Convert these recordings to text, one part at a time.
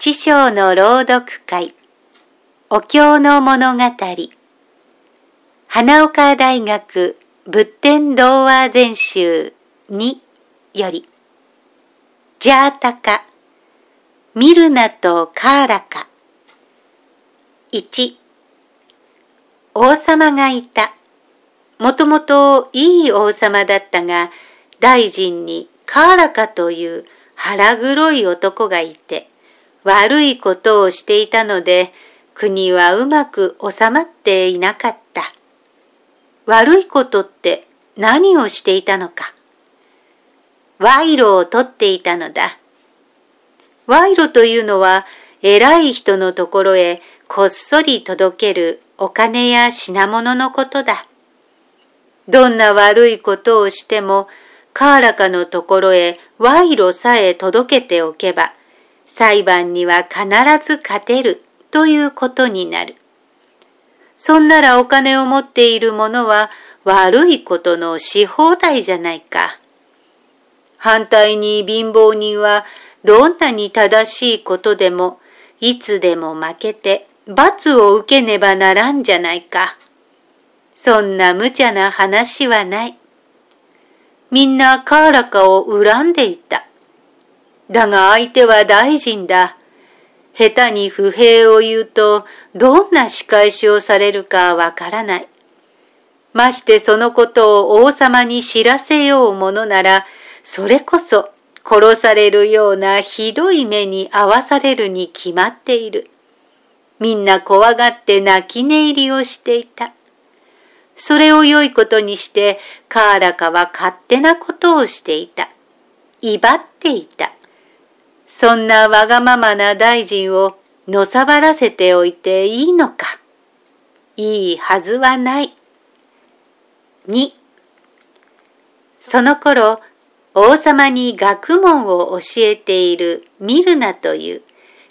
知章の朗読会。お経の物語。花岡大学仏典童話全集2より。ジャータカ。ミルナとカーラカ。1王様がいた。もともといい王様だったが大臣にカーラカという腹黒い男がいて。悪いことをしていたので、国はうまく収まっていなかった。悪いことって何をしていたのか。賄賂を取っていたのだ。賄賂というのは偉い人のところへこっそり届けるお金や品物のことだ。どんな悪いことをしても、カーラカのところへ賄賂さえ届けておけば、裁判には必ず勝てるということになる。そんならお金を持っている者は悪いことのし放題じゃないか。反対に貧乏人はどんなに正しいことでもいつでも負けて罰を受けねばならんじゃないか。そんな無茶な話はない。みんなカーラカを恨んでいた。だが相手は大臣だ。下手に不平を言うと、どんな仕返しをされるかわからない。ましてそのことを王様に知らせようものなら、それこそ殺されるようなひどい目に遭わされるに決まっている。みんな怖がって泣き寝入りをしていた。それを良いことにして、カーラカは勝手なことをしていた。威張っていた。そんなわがままな大臣をのさばらせておいていいのか？いいはずはない。2その頃、王様に学問を教えているミルナという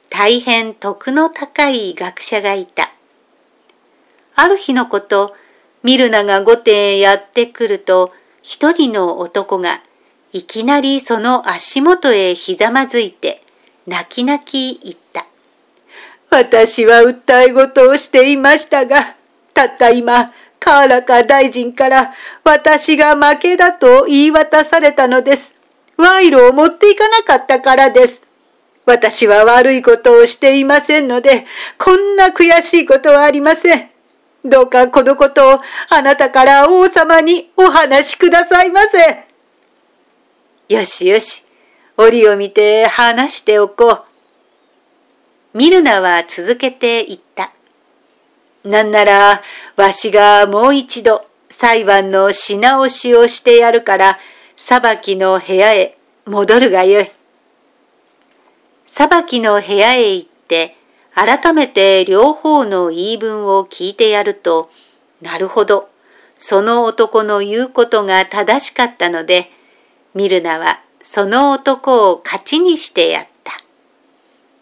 大変徳の高い学者がいた。ある日のこと、ミルナが御殿へやってくると、一人の男がいきなりその足元へひざまずいて、泣き泣き言った。私は訴え事をしていましたが、たった今、カーラカ大臣から私が負けだと言い渡されたのです。賄賂を持っていかなかったからです。私は悪いことをしていませんので、こんな悔しいことはありません。どうかこのことをあなたから王様にお話しくださいませ。よしよし、折を見て話しておこう。ミルナは続けて言った。なんなら、わしがもう一度裁判のし直しをしてやるから、裁きの部屋へ戻るがよい。裁きの部屋へ行って、改めて両方の言い分を聞いてやると、なるほど、その男の言うことが正しかったので、ミルナはその男を勝ちにしてやった。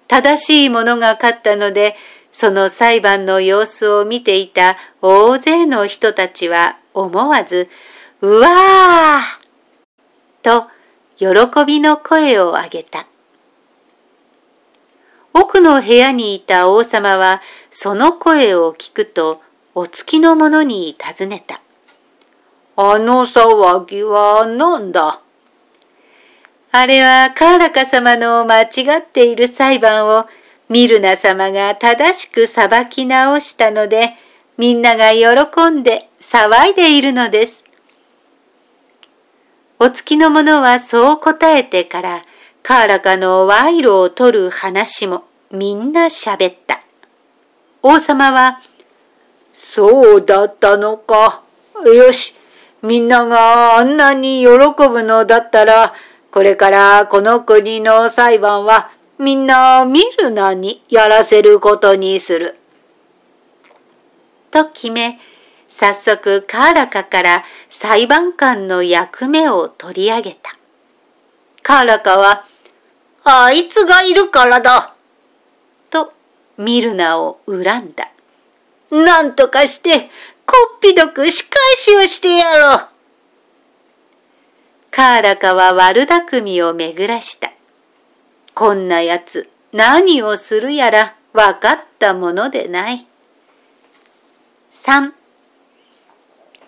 正しい者が勝ったので、その裁判の様子を見ていた大勢の人たちは思わず、うわーと喜びの声を上げた。奥の部屋にいた王様はその声を聞くとお付きの者に尋ねた。あの騒ぎは何だ？あれはカーラカ様の間違っている裁判をミルナ様が正しく裁き直したので、みんなが喜んで騒いでいるのです。お付きの者はそう答えてから、カーラカの賄賂を取る話もみんな喋った。王様は、そうだったのか。よし、みんながあんなに喜ぶのだったら、これからこの国の裁判はみんな見るなにやらせることにする。と決め、早速カーラカから裁判官の役目を取り上げた。カーラカは、あいつがいるからだ。とミルナを恨んだ。なんとかして、こっぴどく仕返しをしてやろう。カーラカは悪巧みを巡らした。こんなやつ、何をするやら分かったものでない。3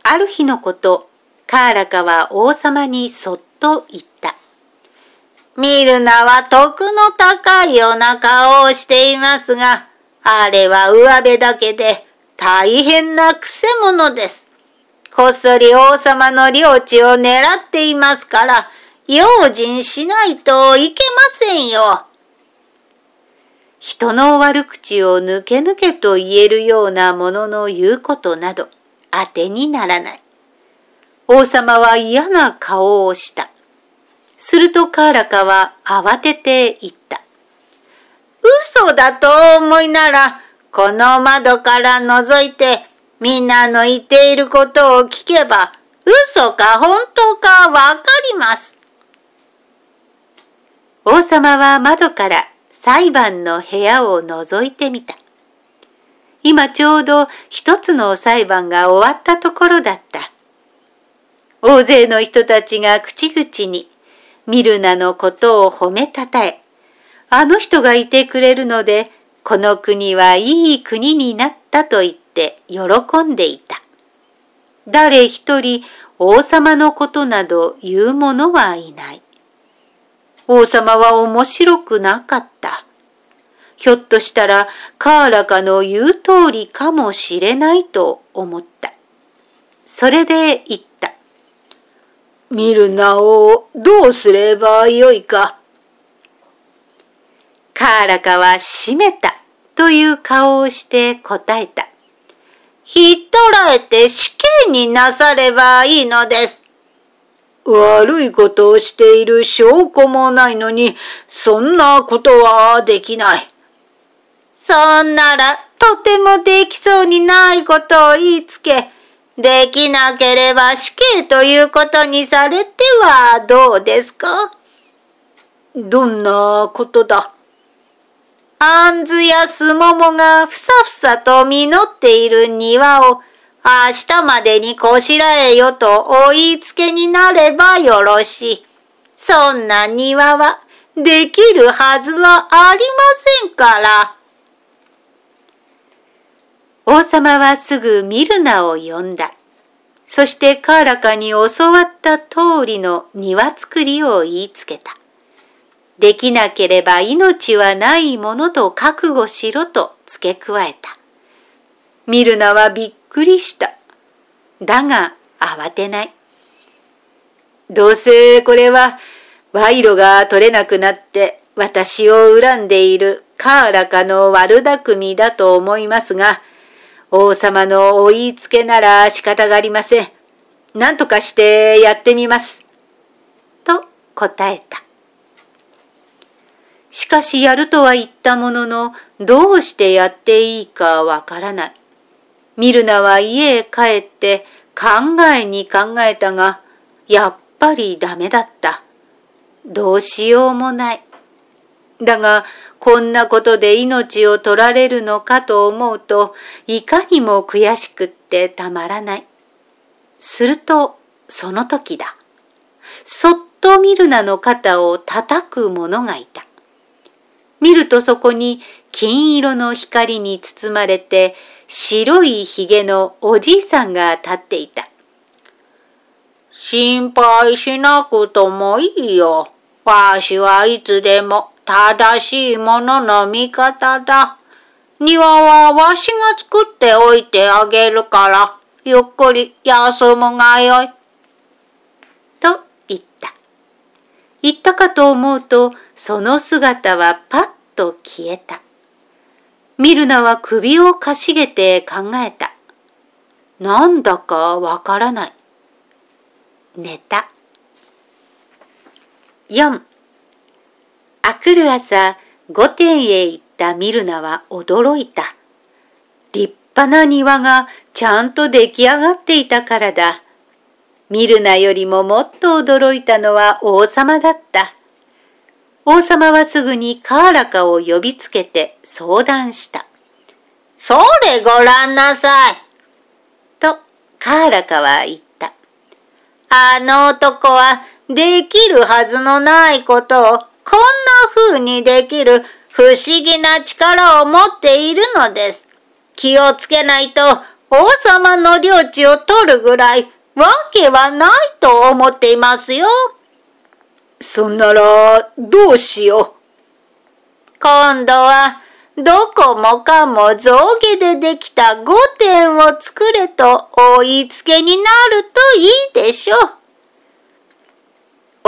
ある日のこと、カーラカは王様にそっと言った。ミルナは徳の高いお腹をしていますが、あれは上辺だけで大変なくせ者です。こっそり王様の領地を狙っていますから、用心しないといけませんよ。人の悪口を抜け抜けと言えるようなものの言うことなど当てにならない。王様は嫌な顔をした。するとカーラカは慌てて言った。嘘だと思いなら、この窓から覗いて、みんなの言っていることを聞けば、嘘か本当かわかります。王様は窓から裁判の部屋を覗いてみた。今ちょうど一つの裁判が終わったところだった。大勢の人たちが口々にミルナのことを褒めたたえ、あの人がいてくれるので、この国はいい国になったと言ったて喜んでいた。誰一人王様のことなど言う者はいない。王様は面白くなかった。ひょっとしたらカーラカの言う通りかもしれないと思った。それで言った。見るなをどうすればよいか。カーラカは閉めたという顔をして答えた。ひっ捕らえて死刑になさればいいのです。悪いことをしている証拠もないのに、そんなことはできない。そんなら、とてもできそうにないことを言いつけ、できなければ死刑ということにされてはどうですか？どんなことだ？あんずやすももがふさふさと実っている庭を明日までにこしらえよとお言いつけになればよろしい。そんな庭はできるはずはありませんから。王様はすぐミルナを呼んだ。そしてカーラカに教わった通りの庭作りを言いつけた。できなければ命はないものと覚悟しろと付け加えた。ミルナはびっくりした。だが慌てない。どうせこれは賄賂が取れなくなって私を恨んでいるカーラカの悪巧みだと思いますが、王様のお言いつけなら仕方がありません。何とかしてやってみます。と答えた。しかしやるとは言ったものの、どうしてやっていいかわからない。ミルナは家へ帰って考えに考えたが、やっぱりダメだった。どうしようもない。だが、こんなことで命を取られるのかと思うと、いかにも悔しくってたまらない。すると、その時だ。そっとミルナの肩を叩く者がいた。見るとそこに金色の光に包まれて白いひげのおじいさんが立っていた。心配しなくともいいよ。わしはいつでも正しいものの味方だ。庭はわしが作っておいてあげるから、ゆっくり休むがよい。と言った。言ったかと思うと、その姿はパッと消えた。ミルナは首をかしげて考えた。なんだかわからない。寝た。4あくる朝、御殿へ行ったミルナは驚いた。立派な庭がちゃんと出来上がっていたからだ。ミルナよりももっと驚いたのは王様だった。王様はすぐにカーラカを呼びつけて相談した。それごらんなさい。と、カーラカは言った。あの男はできるはずのないことをこんな風にできる不不思議な力を持っているのです。気をつけないと王様の領地を取るぐらいわけはないと思っていますよ。そんならどうしよう。今度はどこもかも象牙でできた御殿を作れとお言いつけになるといいでしょう。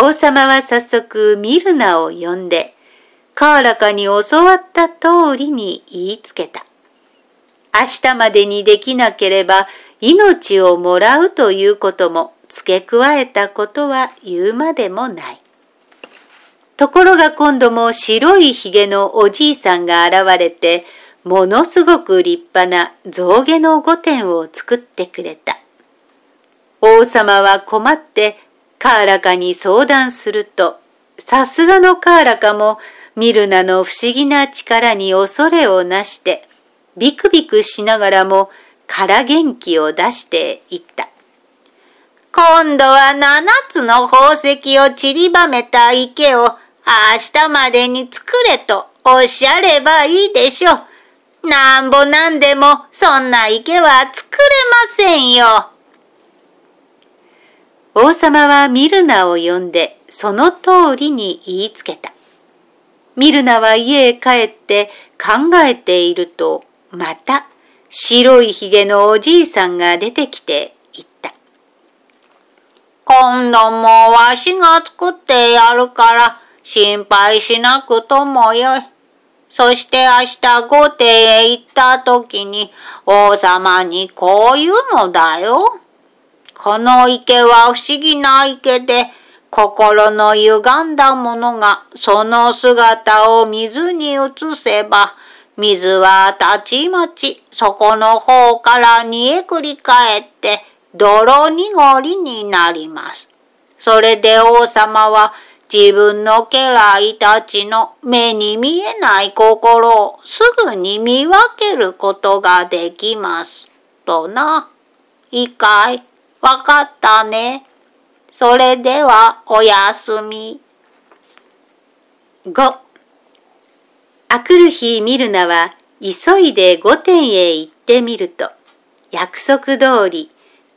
王様は早速ミルナを呼んで、カーラカに教わった通りに言いつけた。明日までにできなければ命をもらうということも付け加えたことは言うまでもない。ところが今度も白いひげのおじいさんが現れて、ものすごく立派な象牙の御殿を作ってくれた。王様は困ってカーラカに相談すると、さすがのカーラカもミルナの不思議な力に恐れをなして、ビクビクしながらもから元気を出していった。今度は七つの宝石を散りばめた池を明日までに作れとおっしゃればいいでしょう。なんぼなんでもそんな池は作れませんよ。王様はミルナを呼んでその通りに言いつけた。ミルナは家へ帰って考えていると、また白いひげのおじいさんが出てきて言った。今度もわしが作ってやるから心配しなくともよい。そして明日御殿へ行った時に王様にこう言うのだよ。この池は不思議な池で、心の歪んだものがその姿を水に映せば、水はたちまち底の方から煮えくり返って泥濁りになります。それで王様は自分の家来たちの目に見えない心をすぐに見分けることができます。とな。いいかいわかったね。それではおやすみ。5あくる日ミルナは急いで御殿へ行ってみると約束通り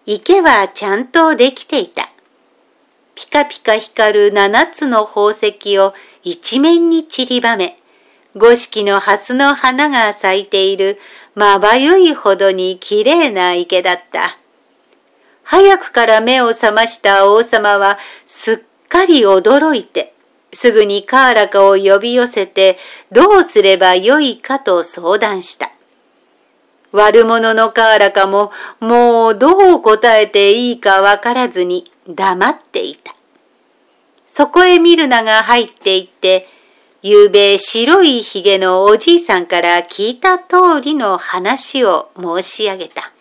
池はちゃんとできていた。ピカピカ光る七つの宝石を一面に散りばめ、五色の蓮の花が咲いているまばゆいほどに綺麗な池だった。早くから目を覚ました王様はすっかり驚いて、すぐにカーラカを呼び寄せてどうすればよいかと相談した。悪者のカーラカももうどう答えていいかわからずに黙っていた。そこへミルナが入っていって、ゆうべ白いひげのおじいさんから聞いた通りの話を申し上げた。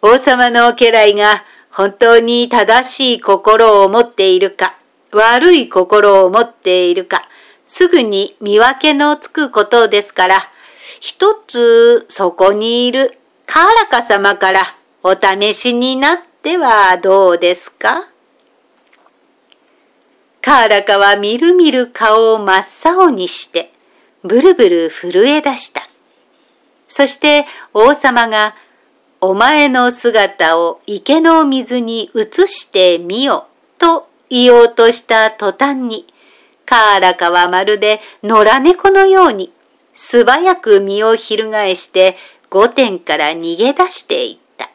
王様の家来が本当に正しい心を持っているか、悪い心を持っているか、すぐに見分けのつくことですから、一つそこにいるカーラカ様からお試しになってはどうですか？カーラカはみるみる顔を真っ青にして、ブルブル震え出した。そして王様がお前の姿を池の水に移してみよと言おうとした途端に、カーラカはまるで野良猫のように素早く身を翻して御殿から逃げ出していった。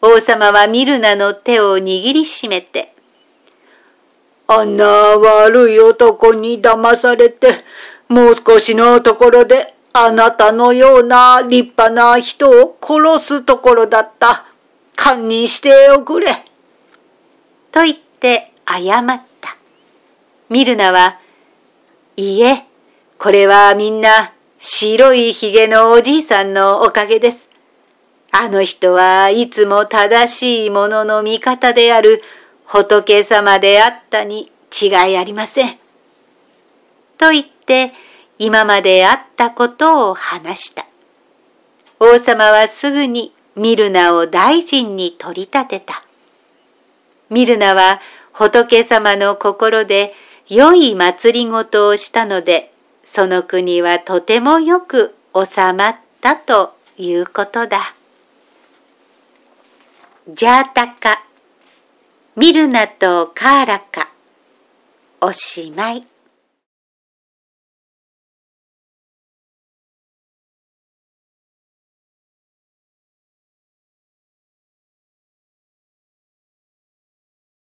王様はミルナの手を握りしめて、あんな悪い男に騙されて、もう少しのところであなたのような立派な人を殺すところだった。堪忍しておくれ。と言ってて謝った。ミルナは、いいえ、これはみんな白いひげのおじいさんのおかげです。あの人はいつも正しいものの味方である仏様であったに違いありません。と言って、今まであったことを話した。王様はすぐにミルナを大臣に取り立てた。ミルナは仏様の心で良い祭りごとをしたので、その国はとてもよく収まったということだ。ジャータカ、ミルナとカーラカ、おしまい。